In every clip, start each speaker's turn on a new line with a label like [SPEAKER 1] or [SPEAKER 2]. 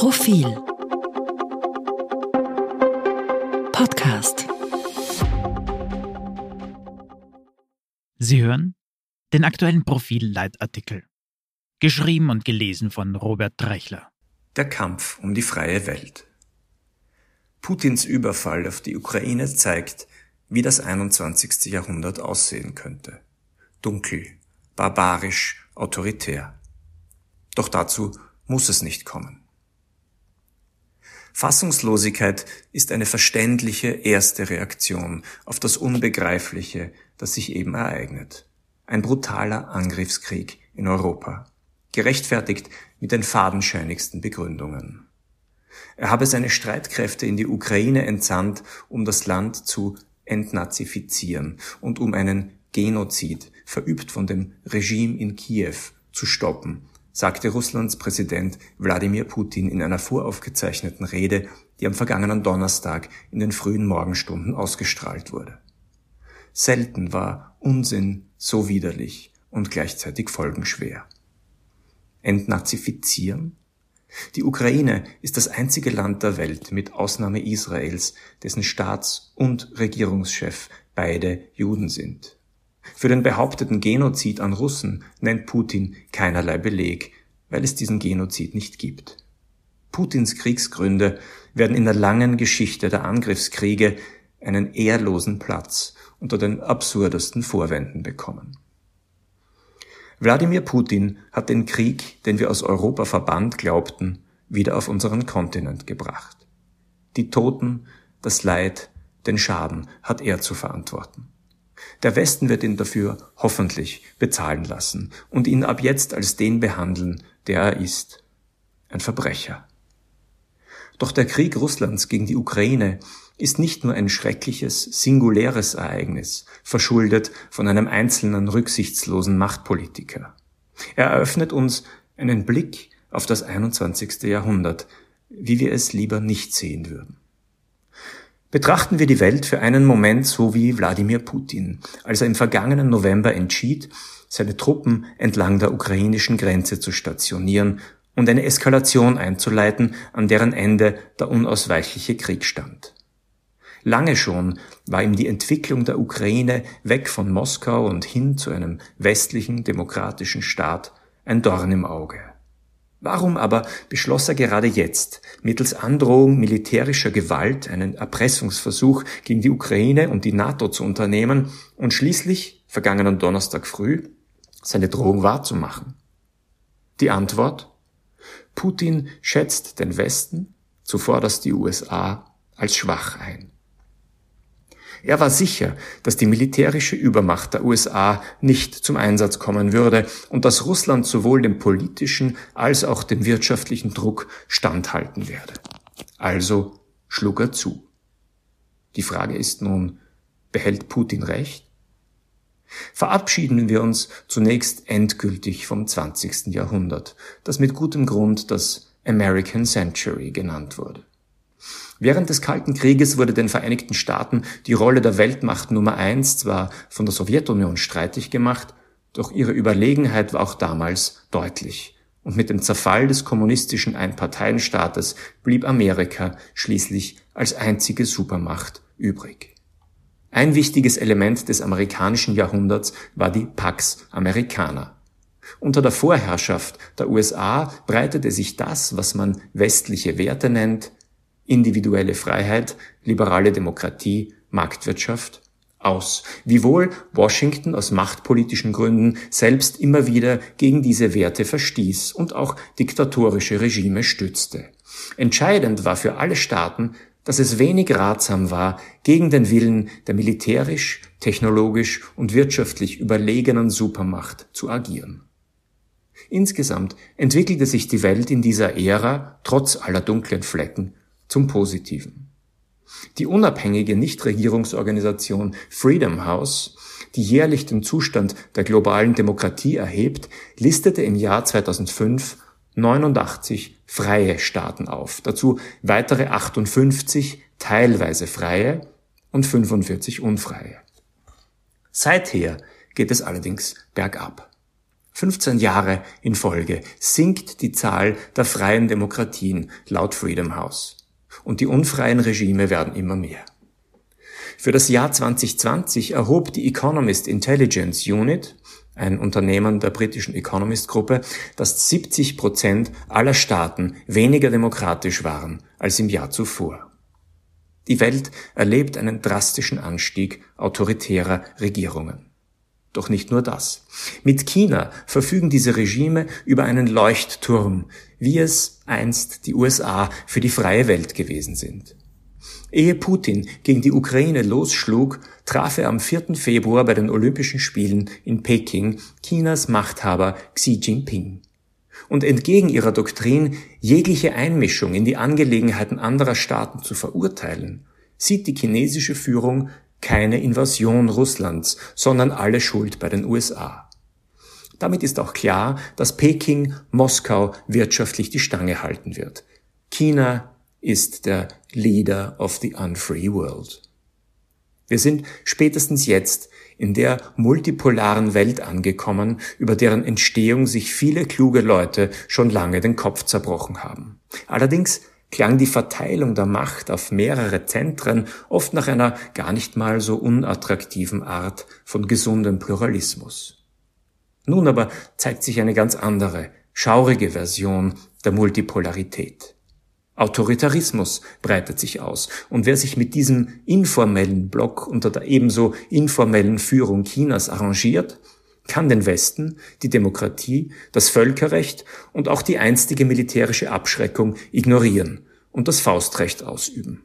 [SPEAKER 1] Profil Podcast
[SPEAKER 2] Sie hören den aktuellen Profil-Leitartikel. Geschrieben und gelesen von Robert Drechler.
[SPEAKER 3] Der Kampf um die freie Welt. Putins Überfall auf die Ukraine zeigt, wie das 21. Jahrhundert aussehen könnte. Dunkel, barbarisch, autoritär. Doch dazu muss es nicht kommen. Fassungslosigkeit ist eine verständliche erste Reaktion auf das Unbegreifliche, das sich eben ereignet. Ein brutaler Angriffskrieg in Europa, gerechtfertigt mit den fadenscheinigsten Begründungen. Er habe seine Streitkräfte in die Ukraine entsandt, um das Land zu entnazifizieren und um einen Genozid, verübt von dem Regime in Kiew, zu stoppen, sagte Russlands Präsident Wladimir Putin in einer voraufgezeichneten Rede, die am vergangenen Donnerstag in den frühen Morgenstunden ausgestrahlt wurde. Selten war Unsinn so widerlich und gleichzeitig folgenschwer. Entnazifizieren? Die Ukraine ist das einzige Land der Welt mit Ausnahme Israels, dessen Staats- und Regierungschef beide Juden sind. Für den behaupteten Genozid an Russen nennt Putin keinerlei Beleg, weil es diesen Genozid nicht gibt. Putins Kriegsgründe werden in der langen Geschichte der Angriffskriege einen ehrlosen Platz unter den absurdesten Vorwänden bekommen. Wladimir Putin hat den Krieg, den wir aus Europa verbannt glaubten, wieder auf unseren Kontinent gebracht. Die Toten, das Leid, den Schaden hat er zu verantworten. Der Westen wird ihn dafür hoffentlich bezahlen lassen und ihn ab jetzt als den behandeln, der er ist. Ein Verbrecher. Doch der Krieg Russlands gegen die Ukraine ist nicht nur ein schreckliches, singuläres Ereignis, verschuldet von einem einzelnen rücksichtslosen Machtpolitiker. Er eröffnet uns einen Blick auf das 21. Jahrhundert, wie wir es lieber nicht sehen würden. Betrachten wir die Welt für einen Moment so wie Wladimir Putin, als er im vergangenen November entschied, seine Truppen entlang der ukrainischen Grenze zu stationieren und eine Eskalation einzuleiten, an deren Ende der unausweichliche Krieg stand. Lange schon war ihm die Entwicklung der Ukraine weg von Moskau und hin zu einem westlichen demokratischen Staat ein Dorn im Auge. Warum aber beschloss er gerade jetzt, mittels Androhung militärischer Gewalt einen Erpressungsversuch gegen die Ukraine und die NATO zu unternehmen und schließlich, vergangenen Donnerstag früh, seine Drohung wahrzumachen? Die Antwort? Putin schätzt den Westen, zuvorderst die USA, als schwach ein. Er war sicher, dass die militärische Übermacht der USA nicht zum Einsatz kommen würde und dass Russland sowohl dem politischen als auch dem wirtschaftlichen Druck standhalten werde. Also schlug er zu. Die Frage ist nun, behält Putin recht? Verabschieden wir uns zunächst endgültig vom 20. Jahrhundert, das mit gutem Grund das American Century genannt wurde. Während des Kalten Krieges wurde den Vereinigten Staaten die Rolle der Weltmacht Nummer eins zwar von der Sowjetunion streitig gemacht, doch ihre Überlegenheit war auch damals deutlich. Und mit dem Zerfall des kommunistischen Einparteienstaates blieb Amerika schließlich als einzige Supermacht übrig. Ein wichtiges Element des amerikanischen Jahrhunderts war die Pax Americana. Unter der Vorherrschaft der USA breitete sich das, was man westliche Werte nennt, individuelle Freiheit, liberale Demokratie, Marktwirtschaft aus, wiewohl Washington aus machtpolitischen Gründen selbst immer wieder gegen diese Werte verstieß und auch diktatorische Regime stützte. Entscheidend war für alle Staaten, dass es wenig ratsam war, gegen den Willen der militärisch, technologisch und wirtschaftlich überlegenen Supermacht zu agieren. Insgesamt entwickelte sich die Welt in dieser Ära, trotz aller dunklen Flecken, zum Positiven. Die unabhängige Nichtregierungsorganisation Freedom House, die jährlich den Zustand der globalen Demokratie erhebt, listete im Jahr 2005 89 freie Staaten auf, dazu weitere 58 teilweise freie und 45 unfreie. Seither geht es allerdings bergab. 15 Jahre in Folge sinkt die Zahl der freien Demokratien laut Freedom House. Und die unfreien Regime werden immer mehr. Für das Jahr 2020 erhob die Economist Intelligence Unit, ein Unternehmen der britischen Economist-Gruppe, dass 70 Prozent aller Staaten weniger demokratisch waren als im Jahr zuvor. Die Welt erlebt einen drastischen Anstieg autoritärer Regierungen. Doch nicht nur das. Mit China verfügen diese Regime über einen Leuchtturm, wie es einst die USA für die freie Welt gewesen sind. Ehe Putin gegen die Ukraine losschlug, traf er am 4. Februar bei den Olympischen Spielen in Peking Chinas Machthaber Xi Jinping. Und entgegen ihrer Doktrin, jegliche Einmischung in die Angelegenheiten anderer Staaten zu verurteilen, sieht die chinesische Führung keine Invasion Russlands, sondern alle Schuld bei den USA. Damit ist auch klar, dass Peking Moskau wirtschaftlich die Stange halten wird. China ist der Leader of the Unfree World. Wir sind spätestens jetzt in der multipolaren Welt angekommen, über deren Entstehung sich viele kluge Leute schon lange den Kopf zerbrochen haben. Allerdings klang die Verteilung der Macht auf mehrere Zentren oft nach einer gar nicht mal so unattraktiven Art von gesundem Pluralismus. Nun aber zeigt sich eine ganz andere, schaurige Version der Multipolarität. Autoritarismus breitet sich aus, und wer sich mit diesem informellen Block unter der ebenso informellen Führung Chinas arrangiert, kann den Westen, die Demokratie, das Völkerrecht und auch die einstige militärische Abschreckung ignorieren und das Faustrecht ausüben.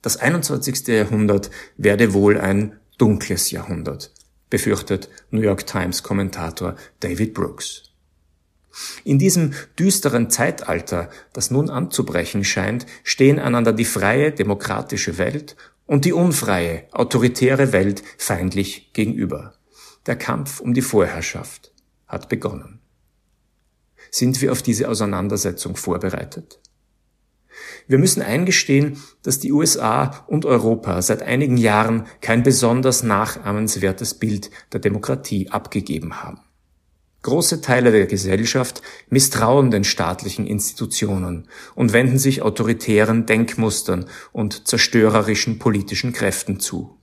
[SPEAKER 3] Das 21. Jahrhundert werde wohl ein dunkles Jahrhundert, befürchtet New York Times Kommentator David Brooks. In diesem düsteren Zeitalter, das nun anzubrechen scheint, stehen einander die freie demokratische Welt und die unfreie autoritäre Welt feindlich gegenüber. Der Kampf um die Vorherrschaft hat begonnen. Sind wir auf diese Auseinandersetzung vorbereitet? Wir müssen eingestehen, dass die USA und Europa seit einigen Jahren kein besonders nachahmenswertes Bild der Demokratie abgegeben haben. Große Teile der Gesellschaft misstrauen den staatlichen Institutionen und wenden sich autoritären Denkmustern und zerstörerischen politischen Kräften zu.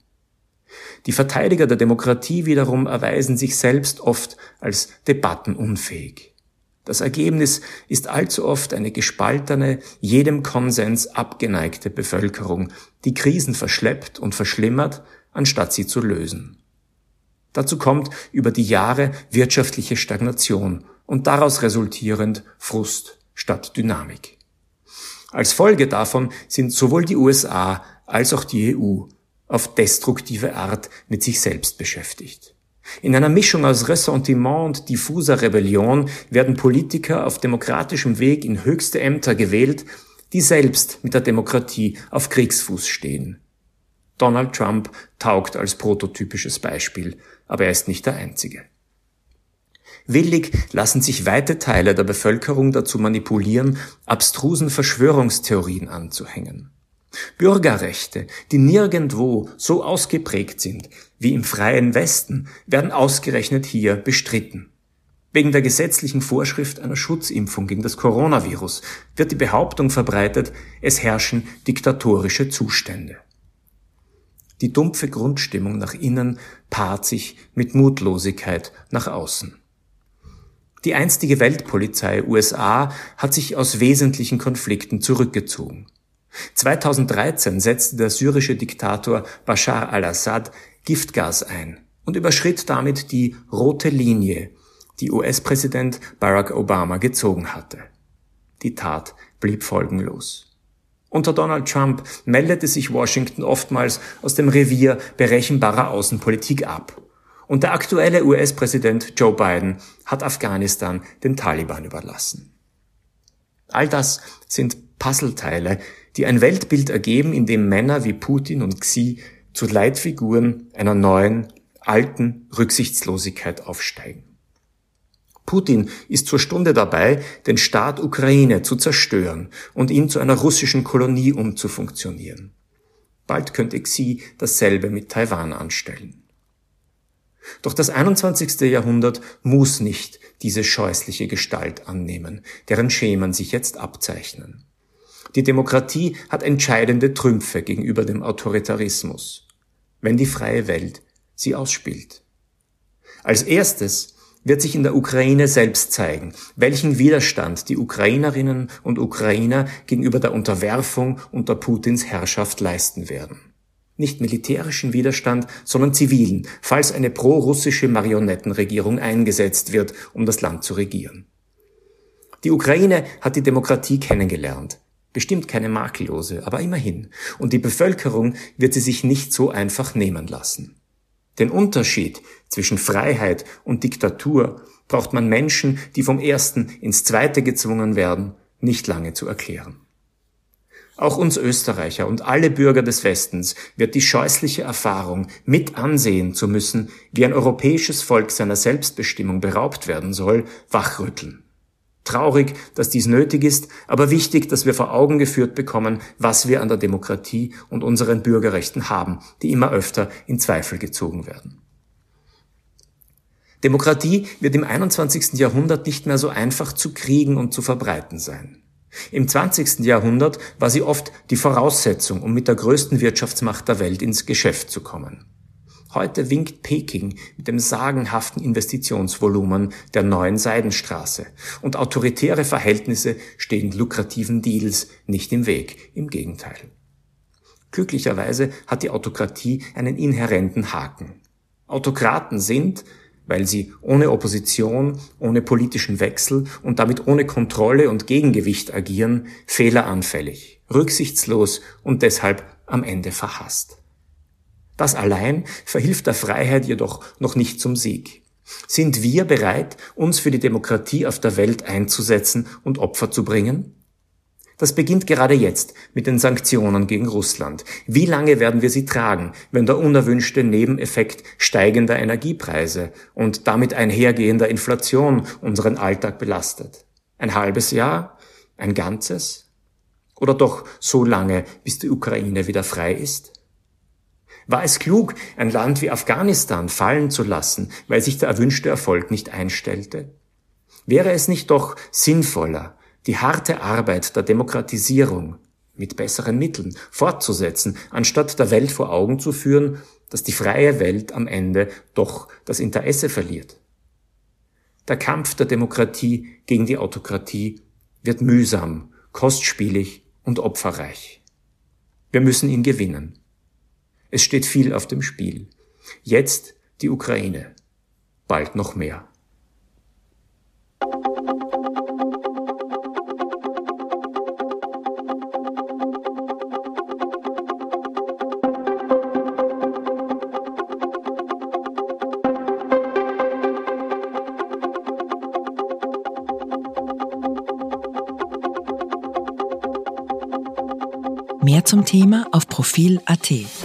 [SPEAKER 3] Die Verteidiger der Demokratie wiederum erweisen sich selbst oft als debattenunfähig. Das Ergebnis ist allzu oft eine gespaltene, jedem Konsens abgeneigte Bevölkerung, die Krisen verschleppt und verschlimmert, anstatt sie zu lösen. Dazu kommt über die Jahre wirtschaftliche Stagnation und daraus resultierend Frust statt Dynamik. Als Folge davon sind sowohl die USA als auch die EU auf destruktive Art mit sich selbst beschäftigt. In einer Mischung aus Ressentiment und diffuser Rebellion werden Politiker auf demokratischem Weg in höchste Ämter gewählt, die selbst mit der Demokratie auf Kriegsfuß stehen. Donald Trump taugt als prototypisches Beispiel, aber er ist nicht der Einzige. Willig lassen sich weite Teile der Bevölkerung dazu manipulieren, abstrusen Verschwörungstheorien anzuhängen. Bürgerrechte, die nirgendwo so ausgeprägt sind wie im freien Westen, werden ausgerechnet hier bestritten. Wegen der gesetzlichen Vorschrift einer Schutzimpfung gegen das Coronavirus wird die Behauptung verbreitet, es herrschen diktatorische Zustände. Die dumpfe Grundstimmung nach innen paart sich mit Mutlosigkeit nach außen. Die einstige Weltpolizei USA hat sich aus wesentlichen Konflikten zurückgezogen. 2013 setzte der syrische Diktator Bashar al-Assad Giftgas ein und überschritt damit die rote Linie, die US-Präsident Barack Obama gezogen hatte. Die Tat blieb folgenlos. Unter Donald Trump meldete sich Washington oftmals aus dem Revier berechenbarer Außenpolitik ab. Und der aktuelle US-Präsident Joe Biden hat Afghanistan den Taliban überlassen. All das sind Puzzleteile, die ein Weltbild ergeben, in dem Männer wie Putin und Xi zu Leitfiguren einer neuen, alten Rücksichtslosigkeit aufsteigen. Putin ist zur Stunde dabei, den Staat Ukraine zu zerstören und ihn zu einer russischen Kolonie umzufunktionieren. Bald könnte Xi dasselbe mit Taiwan anstellen. Doch das 21. Jahrhundert muss nicht diese scheußliche Gestalt annehmen, deren Schemen sich jetzt abzeichnen. Die Demokratie hat entscheidende Trümpfe gegenüber dem Autoritarismus, wenn die freie Welt sie ausspielt. Als erstes wird sich in der Ukraine selbst zeigen, welchen Widerstand die Ukrainerinnen und Ukrainer gegenüber der Unterwerfung unter Putins Herrschaft leisten werden. Nicht militärischen Widerstand, sondern zivilen, falls eine pro-russische Marionettenregierung eingesetzt wird, um das Land zu regieren. Die Ukraine hat die Demokratie kennengelernt. Bestimmt keine makellose, aber immerhin. Und die Bevölkerung wird sie sich nicht so einfach nehmen lassen. Den Unterschied zwischen Freiheit und Diktatur braucht man Menschen, die vom ersten ins zweite gezwungen werden, nicht lange zu erklären. Auch uns Österreicher und alle Bürger des Westens wird die scheußliche Erfahrung, mit ansehen zu müssen, wie ein europäisches Volk seiner Selbstbestimmung beraubt werden soll, wachrütteln. Traurig, dass dies nötig ist, aber wichtig, dass wir vor Augen geführt bekommen, was wir an der Demokratie und unseren Bürgerrechten haben, die immer öfter in Zweifel gezogen werden. Demokratie wird im 21. Jahrhundert nicht mehr so einfach zu kriegen und zu verbreiten sein. Im 20. Jahrhundert war sie oft die Voraussetzung, um mit der größten Wirtschaftsmacht der Welt ins Geschäft zu kommen. Heute winkt Peking mit dem sagenhaften Investitionsvolumen der neuen Seidenstraße und autoritäre Verhältnisse stehen lukrativen Deals nicht im Weg, im Gegenteil. Glücklicherweise hat die Autokratie einen inhärenten Haken. Autokraten sind, weil sie ohne Opposition, ohne politischen Wechsel und damit ohne Kontrolle und Gegengewicht agieren, fehleranfällig, rücksichtslos und deshalb am Ende verhasst. Das allein verhilft der Freiheit jedoch noch nicht zum Sieg. Sind wir bereit, uns für die Demokratie auf der Welt einzusetzen und Opfer zu bringen? Das beginnt gerade jetzt mit den Sanktionen gegen Russland. Wie lange werden wir sie tragen, wenn der unerwünschte Nebeneffekt steigender Energiepreise und damit einhergehender Inflation unseren Alltag belastet? Ein halbes Jahr? Ein ganzes? Oder doch so lange, bis die Ukraine wieder frei ist? War es klug, ein Land wie Afghanistan fallen zu lassen, weil sich der erwünschte Erfolg nicht einstellte? Wäre es nicht doch sinnvoller, die harte Arbeit der Demokratisierung mit besseren Mitteln fortzusetzen, anstatt der Welt vor Augen zu führen, dass die freie Welt am Ende doch das Interesse verliert? Der Kampf der Demokratie gegen die Autokratie wird mühsam, kostspielig und opferreich. Wir müssen ihn gewinnen. Es steht viel auf dem Spiel. Jetzt die Ukraine. Bald noch mehr.
[SPEAKER 1] Mehr zum Thema auf Profil.at.